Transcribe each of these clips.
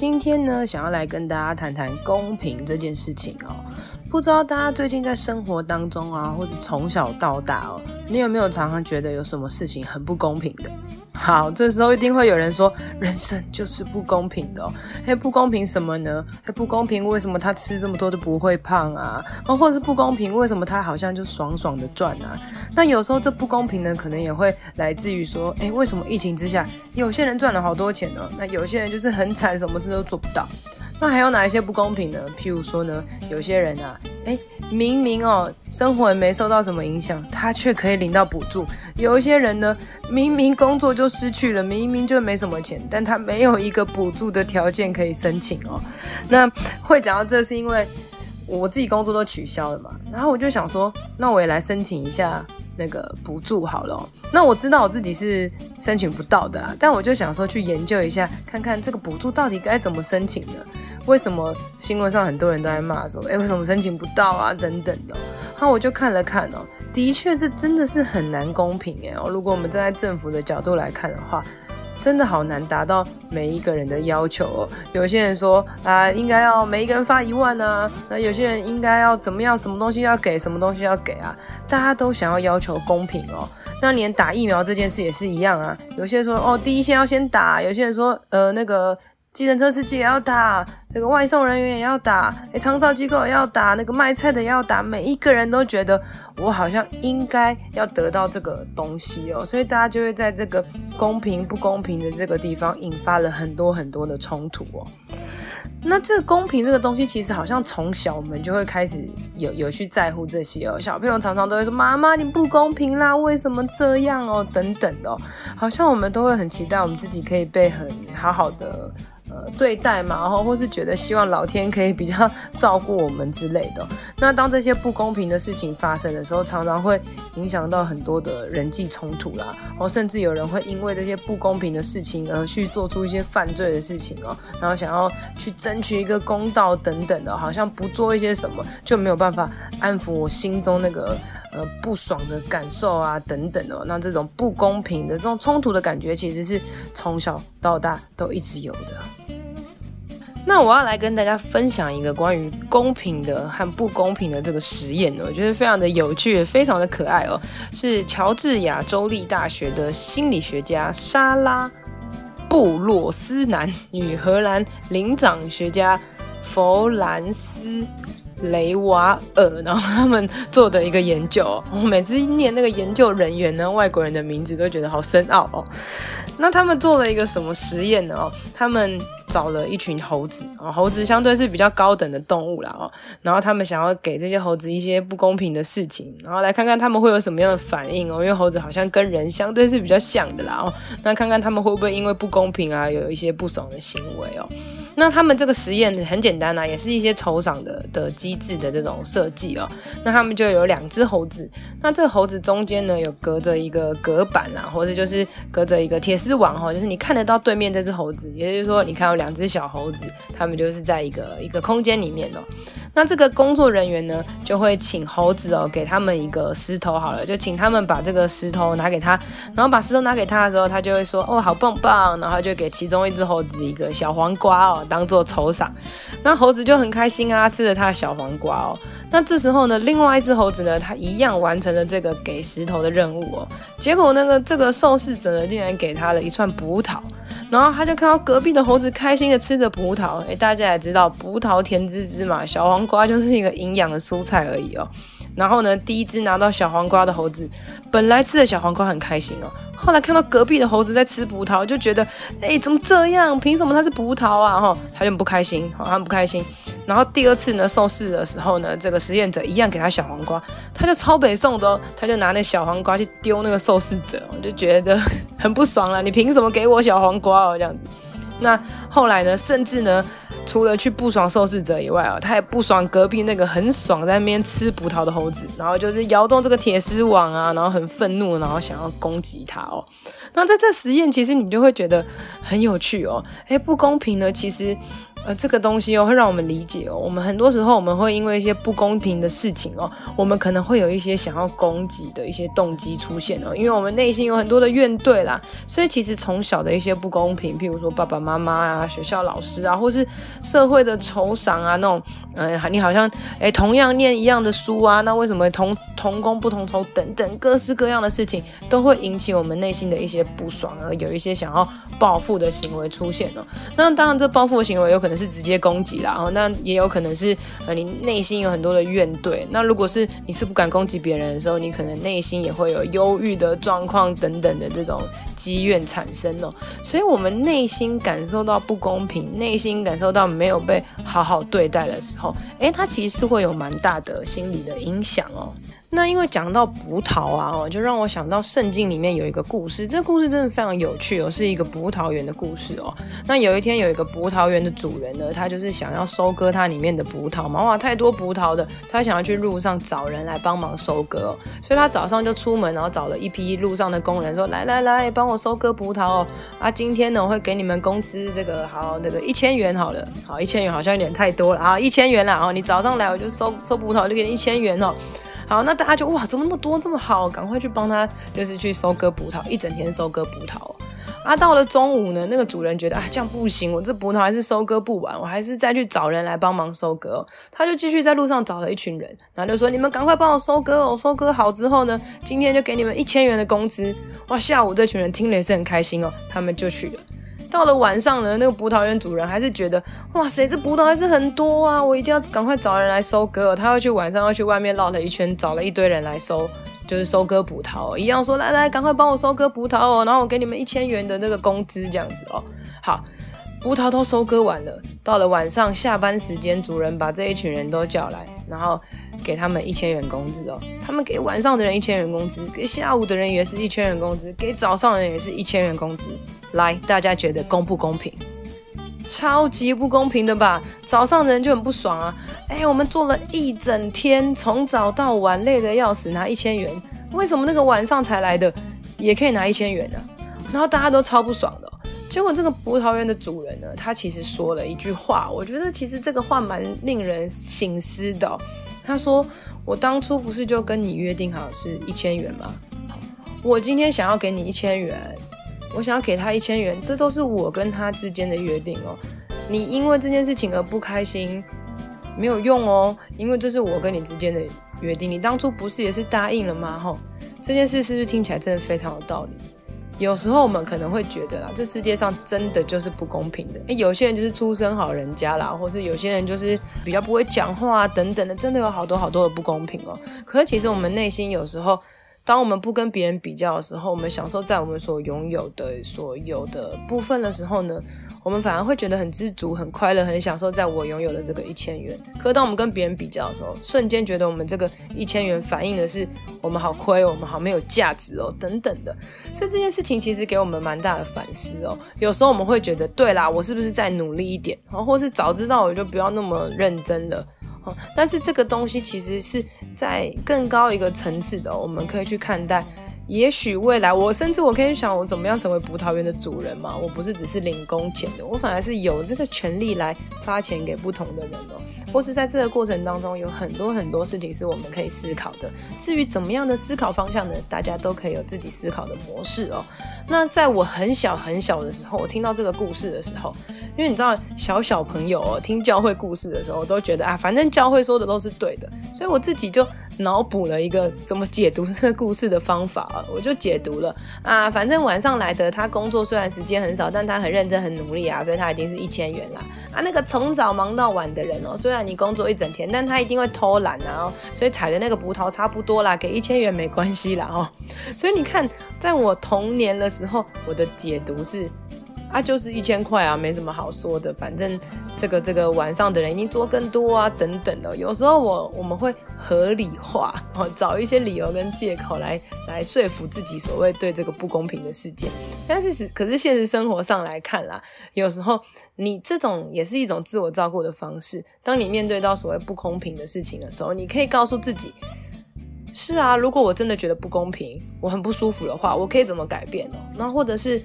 今天呢，想要来跟大家谈谈公平这件事情哦。不知道大家最近在生活当中啊，或是从小到大哦，你有没有常常觉得有什么事情很不公平的？好，这时候一定会有人说，人生就是不公平的哦。哎，不公平什么呢？哎，不公平，为什么他吃这么多都不会胖啊？哦，或者是不公平，为什么他好像就爽爽的赚啊？那有时候这不公平呢，可能也会来自于说，哎，为什么疫情之下，有些人赚了好多钱呢？那有些人就是很惨，什么事都做不到。那还有哪一些不公平呢？譬如说呢，有些人啊，诶，明明哦，生活没受到什么影响，他却可以领到补助；有一些人呢，明明工作就失去了，明明就没什么钱，但他没有一个补助的条件可以申请哦。那会讲到这，是因为我自己工作都取消了嘛，然后我就想说，那我也来申请一下。那个补助好了，那我知道我自己是申请不到的啦，但我就想说去研究一下，看看这个补助到底该怎么申请呢？为什么新闻上很多人都在骂说，诶，为什么申请不到啊？等等的。那我就看了看哦，的确这真的是很难公平诶。如果我们站在政府的角度来看的话。真的好难达到每一个人的要求哦。有些人说啊，应该要每一个人发一万啊。那有些人应该要怎么样？什么东西要给？什么东西要给啊？大家都想要要求公平哦。那连打疫苗这件事也是一样啊。有些人说哦，第一线要先打。有些人说呃，那个。计程车司机也要打，这个外送人员也要打，诶，长照机构也要打，那个卖菜的也要打，每一个人都觉得我好像应该要得到这个东西哦，所以大家就会在这个公平不公平的这个地方引发了很多很多的冲突哦。那这个公平这个东西，其实好像从小我们就会开始有有去在乎这些哦。小朋友常常都会说：“妈妈，你不公平啦，为什么这样哦？”等等哦，好像我们都会很期待我们自己可以被很好好的。对待嘛，然后或是觉得希望老天可以比较照顾我们之类的。那当这些不公平的事情发生的时候，常常会影响到很多的人际冲突啦。然后，甚至有人会因为这些不公平的事情而去做出一些犯罪的事情哦，然后想要去争取一个公道等等的，好像不做一些什么就没有办法安抚我心中那个呃不爽的感受啊等等哦。那这种不公平的这种冲突的感觉，其实是从小到大都一直有的。那我要来跟大家分享一个关于公平的和不公平的这个实验呢，我觉得非常的有趣，也非常的可爱哦。是乔治亚州立大学的心理学家莎拉布洛斯南与荷兰灵长学家弗兰斯雷瓦尔，然后他们做的一个研究。我每次念那个研究人员呢，外国人的名字都觉得好深奥哦。那他们做了一个什么实验呢？哦，他们。找了一群猴子啊，猴子相对是比较高等的动物啦哦，然后他们想要给这些猴子一些不公平的事情，然后来看看他们会有什么样的反应哦，因为猴子好像跟人相对是比较像的啦哦，那看看他们会不会因为不公平啊有一些不爽的行为哦。那他们这个实验很简单、啊，也是一些酬赏的的机机制的这种设计哦。那他们就有两只猴子，那这个猴子中间呢有隔着一个隔板啊，或者就是隔着一个铁丝网哈，就是你看得到对面这只猴子，也就是说你看到两只小猴子，他们就是在一个一个空间里面哦。那这个工作人员呢就会请猴子哦给他们一个石头好了，就请他们把这个石头拿给他，然后把石头拿给他的时候，他就会说哦好棒棒，然后就给其中一只猴子一个小黄瓜哦。当做酬赏，那猴子就很开心啊，吃了他的小黄瓜哦。那这时候呢，另外一只猴子呢，他一样完成了这个给石头的任务哦。结果那个这个受试者呢，竟然给他了一串葡萄，然后他就看到隔壁的猴子开心的吃着葡萄。诶，大家也知道，葡萄甜滋滋嘛，小黄瓜就是一个营养的蔬菜而已哦。然后呢，第一只拿到小黄瓜的猴子，本来吃的小黄瓜很开心哦。后来看到隔壁的猴子在吃葡萄，就觉得，哎，怎么这样？凭什么它是葡萄啊？哈，他就很不开心，好，他不开心。然后第二次呢，受试的时候呢，这个实验者一样给他小黄瓜，他就超北宋的哦，他就拿那小黄瓜去丢那个受试者，我就觉得 很不爽了。你凭什么给我小黄瓜哦？这样子。那后来呢，甚至呢，除了去不爽受试者以外啊，他也不爽隔壁那个很爽在那边吃葡萄的猴子，然后就是摇动这个铁丝网啊，然后很愤怒，然后想要攻击他哦。那在这实验，其实你就会觉得很有趣哦。诶，不公平呢，其实。呃，这个东西哦，会让我们理解哦。我们很多时候，我们会因为一些不公平的事情哦，我们可能会有一些想要攻击的一些动机出现哦。因为我们内心有很多的怨怼啦，所以其实从小的一些不公平，譬如说爸爸妈妈啊、学校老师啊，或是社会的酬赏啊，那种，呃，你好像诶同样念一样的书啊，那为什么同同工不同酬等等各式各样的事情，都会引起我们内心的一些不爽，而有一些想要报复的行为出现哦。那当然，这报复的行为有可能。可能是直接攻击啦，哦，那也有可能是呃，你内心有很多的怨怼。那如果是你是不敢攻击别人的时候，你可能内心也会有忧郁的状况等等的这种积怨产生哦。所以，我们内心感受到不公平，内心感受到没有被好好对待的时候，诶，它其实是会有蛮大的心理的影响哦。那因为讲到葡萄啊，哦，就让我想到圣经里面有一个故事，这个故事真的非常有趣哦，是一个葡萄园的故事哦。那有一天有一个葡萄园的主人呢，他就是想要收割他里面的葡萄嘛，哇，太多葡萄的，他想要去路上找人来帮忙收割，所以他早上就出门，然后找了一批路上的工人说，来来来，帮我收割葡萄哦。啊，今天呢我会给你们工资，这个好，那个一千元好了，好，一千元好像有点太多了啊，一千元啦，哦，你早上来我就收收葡萄就给你一千元哦。好，那大家就哇，怎么那么多，这么好，赶快去帮他，就是去收割葡萄，一整天收割葡萄。啊，到了中午呢，那个主人觉得啊，这样不行，我这葡萄还是收割不完，我还是再去找人来帮忙收割。他就继续在路上找了一群人，然后就说：“你们赶快帮我收割哦，收割好之后呢，今天就给你们一千元的工资。”哇，下午这群人听了也是很开心哦，他们就去了。到了晚上呢，那个葡萄园主人还是觉得，哇塞，这葡萄还是很多啊，我一定要赶快找人来收割。他要去晚上要去外面绕了一圈，找了一堆人来收，就是收割葡萄，一样说，来来，赶快帮我收割葡萄哦，然后我给你们一千元的那个工资，这样子哦。好，葡萄都收割完了，到了晚上下班时间，主人把这一群人都叫来，然后给他们一千元工资哦。他们给晚上的人一千元工资，给下午的人也是一千元工资，给早上的人也是一千元工资。来，大家觉得公不公平？超级不公平的吧？早上人就很不爽啊！哎，我们做了一整天，从早到晚，累得要死，拿一千元，为什么那个晚上才来的也可以拿一千元呢？然后大家都超不爽的。结果这个葡萄园的主人呢，他其实说了一句话，我觉得其实这个话蛮令人省思的。他说：“我当初不是就跟你约定好是一千元吗？我今天想要给你一千元。”我想要给他一千元，这都是我跟他之间的约定哦。你因为这件事情而不开心，没有用哦，因为这是我跟你之间的约定。你当初不是也是答应了吗？吼，这件事是不是听起来真的非常有道理？有时候我们可能会觉得啦，这世界上真的就是不公平的。诶，有些人就是出身好人家啦，或是有些人就是比较不会讲话啊，等等的，真的有好多好多的不公平哦。可是其实我们内心有时候。当我们不跟别人比较的时候，我们享受在我们所拥有的所有的部分的时候呢，我们反而会觉得很知足、很快乐、很享受在我拥有的这个一千元。可当我们跟别人比较的时候，瞬间觉得我们这个一千元反映的是我们好亏，我们好没有价值哦，等等的。所以这件事情其实给我们蛮大的反思哦。有时候我们会觉得，对啦，我是不是再努力一点，然后或是早知道我就不要那么认真了。但是这个东西其实是在更高一个层次的，我们可以去看待。也许未来，我甚至我可以想，我怎么样成为葡萄园的主人嘛？我不是只是领工钱的，我反而是有这个权利来发钱给不同的人哦。或是在这个过程当中，有很多很多事情是我们可以思考的。至于怎么样的思考方向呢？大家都可以有自己思考的模式哦。那在我很小很小的时候，我听到这个故事的时候，因为你知道，小小朋友哦，听教会故事的时候，我都觉得啊，反正教会说的都是对的，所以我自己就。脑补了一个怎么解读这个故事的方法，我就解读了啊，反正晚上来的他工作虽然时间很少，但他很认真很努力啊，所以他一定是一千元啦。啊，那个从早忙到晚的人哦，虽然你工作一整天，但他一定会偷懒啊，所以采的那个葡萄差不多啦，给一千元没关系啦哦。所以你看，在我童年的时候，我的解读是啊，就是一千块啊，没什么好说的，反正这个这个晚上的人一定做更多啊，等等的。有时候我我们会合理化，哦，找一些理由跟借口来来说服自己所谓对这个不公平的事件。但是可是现实生活上来看啦，有时候你这种也是一种自我照顾的方式。当你面对到所谓不公平的事情的时候，你可以告诉自己。是啊，如果我真的觉得不公平，我很不舒服的话，我可以怎么改变呢？那或者是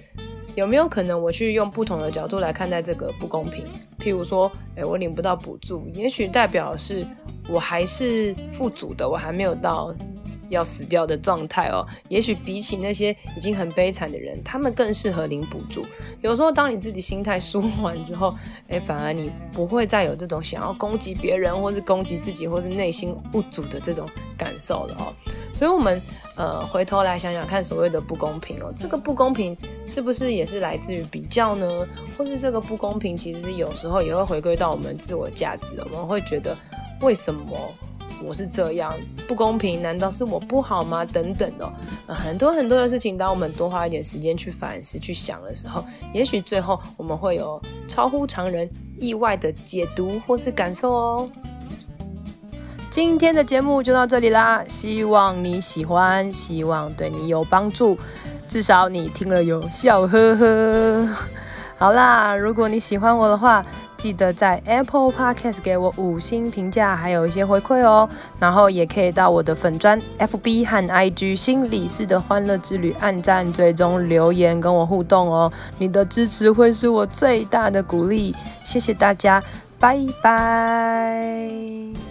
有没有可能我去用不同的角度来看待这个不公平？譬如说，诶，我领不到补助，也许代表是我还是富足的，我还没有到。要死掉的状态哦，也许比起那些已经很悲惨的人，他们更适合领补助。有时候，当你自己心态舒缓之后，诶，反而你不会再有这种想要攻击别人，或是攻击自己，或是内心不足的这种感受了哦。所以，我们呃回头来想想看，所谓的不公平哦，这个不公平是不是也是来自于比较呢？或是这个不公平其实是有时候也会回归到我们自我价值，我们会觉得为什么？我是这样不公平，难道是我不好吗？等等、哦，很多很多的事情，当我们多花一点时间去反思、去想的时候，也许最后我们会有超乎常人意外的解读或是感受哦。今天的节目就到这里啦，希望你喜欢，希望对你有帮助，至少你听了有笑呵呵。好啦，如果你喜欢我的话，记得在 Apple Podcast 给我五星评价，还有一些回馈哦。然后也可以到我的粉砖 FB 和 IG 心理师的欢乐之旅按赞、追踪、留言跟我互动哦。你的支持会是我最大的鼓励，谢谢大家，拜拜。